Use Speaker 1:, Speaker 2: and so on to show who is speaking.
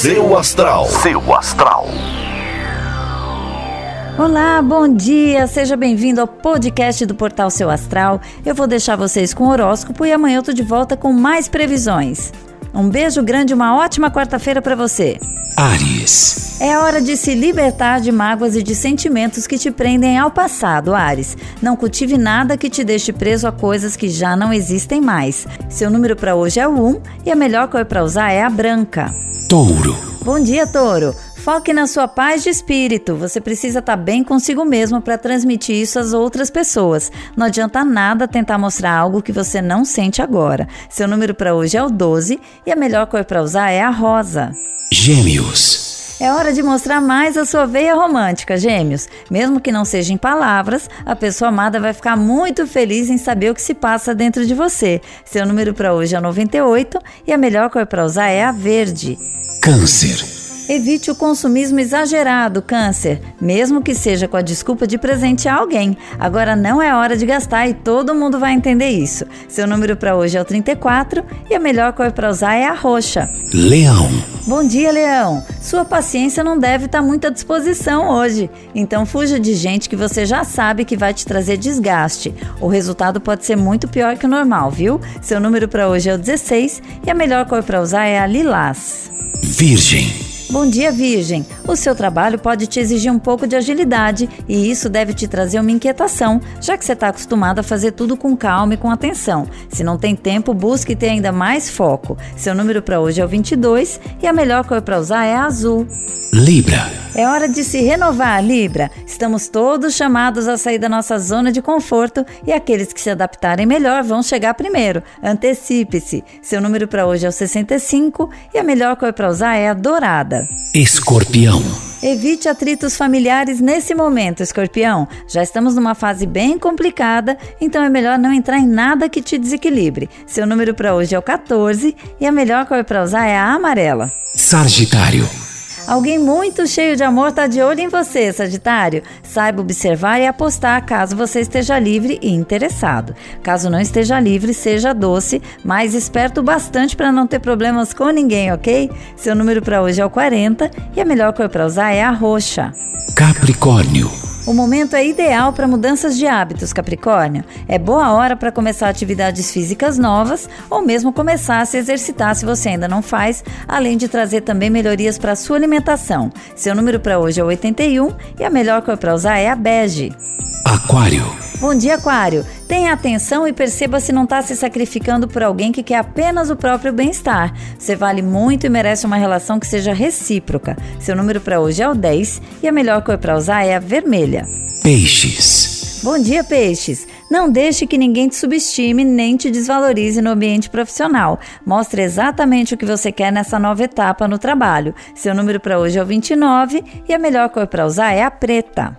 Speaker 1: Seu astral. Seu astral.
Speaker 2: Olá, bom dia! Seja bem-vindo ao podcast do Portal Seu Astral. Eu vou deixar vocês com o horóscopo e amanhã eu tô de volta com mais previsões. Um beijo grande e uma ótima quarta-feira para você.
Speaker 3: Ares.
Speaker 2: É hora de se libertar de mágoas e de sentimentos que te prendem ao passado, Ares. Não cultive nada que te deixe preso a coisas que já não existem mais. Seu número para hoje é o 1 e a melhor cor para usar é a branca.
Speaker 3: Touro.
Speaker 2: Bom dia, Touro. Foque na sua paz de espírito. Você precisa estar bem consigo mesmo para transmitir isso às outras pessoas. Não adianta nada tentar mostrar algo que você não sente agora. Seu número para hoje é o 12 e a melhor cor para usar é a rosa.
Speaker 3: Gêmeos.
Speaker 2: É hora de mostrar mais a sua veia romântica, gêmeos. Mesmo que não seja em palavras, a pessoa amada vai ficar muito feliz em saber o que se passa dentro de você. Seu número para hoje é o 98 e a melhor cor para usar é a verde.
Speaker 3: Câncer.
Speaker 2: Evite o consumismo exagerado, câncer, mesmo que seja com a desculpa de presentear alguém. Agora não é hora de gastar e todo mundo vai entender isso. Seu número para hoje é o 34 e a melhor cor para usar é a roxa.
Speaker 3: Leão.
Speaker 2: Bom dia, Leão. Sua paciência não deve estar muito à disposição hoje. Então fuja de gente que você já sabe que vai te trazer desgaste. O resultado pode ser muito pior que o normal, viu? Seu número para hoje é o 16 e a melhor cor para usar é a lilás.
Speaker 3: Virgem.
Speaker 2: Bom dia, Virgem. O seu trabalho pode te exigir um pouco de agilidade e isso deve te trazer uma inquietação, já que você está acostumado a fazer tudo com calma e com atenção. Se não tem tempo, busque ter ainda mais foco. Seu número para hoje é o 22 e a melhor cor para usar é a azul.
Speaker 3: Libra.
Speaker 2: É hora de se renovar, Libra. Estamos todos chamados a sair da nossa zona de conforto e aqueles que se adaptarem melhor vão chegar primeiro. Antecipe-se. Seu número para hoje é o 65 e a melhor cor para usar é a dourada.
Speaker 3: Escorpião.
Speaker 2: Evite atritos familiares nesse momento, escorpião. Já estamos numa fase bem complicada, então é melhor não entrar em nada que te desequilibre. Seu número para hoje é o 14 e a melhor cor para usar é a amarela.
Speaker 3: Sagitário.
Speaker 2: Alguém muito cheio de amor está de olho em você, Sagitário. Saiba observar e apostar caso você esteja livre e interessado. Caso não esteja livre, seja doce, mas esperto bastante para não ter problemas com ninguém, ok? Seu número para hoje é o 40 e a melhor cor para usar é a roxa.
Speaker 3: Capricórnio.
Speaker 2: O momento é ideal para mudanças de hábitos, Capricórnio. É boa hora para começar atividades físicas novas ou mesmo começar a se exercitar se você ainda não faz, além de trazer também melhorias para a sua alimentação. Seu número para hoje é 81 e a melhor cor para usar é a bege.
Speaker 3: Aquário.
Speaker 2: Bom dia, Aquário. Tenha atenção e perceba se não está se sacrificando por alguém que quer apenas o próprio bem-estar. Você vale muito e merece uma relação que seja recíproca. Seu número para hoje é o 10 e a melhor cor para usar é a vermelha.
Speaker 3: Peixes.
Speaker 2: Bom dia, peixes. Não deixe que ninguém te subestime nem te desvalorize no ambiente profissional. Mostre exatamente o que você quer nessa nova etapa no trabalho. Seu número para hoje é o 29 e a melhor cor para usar é a preta.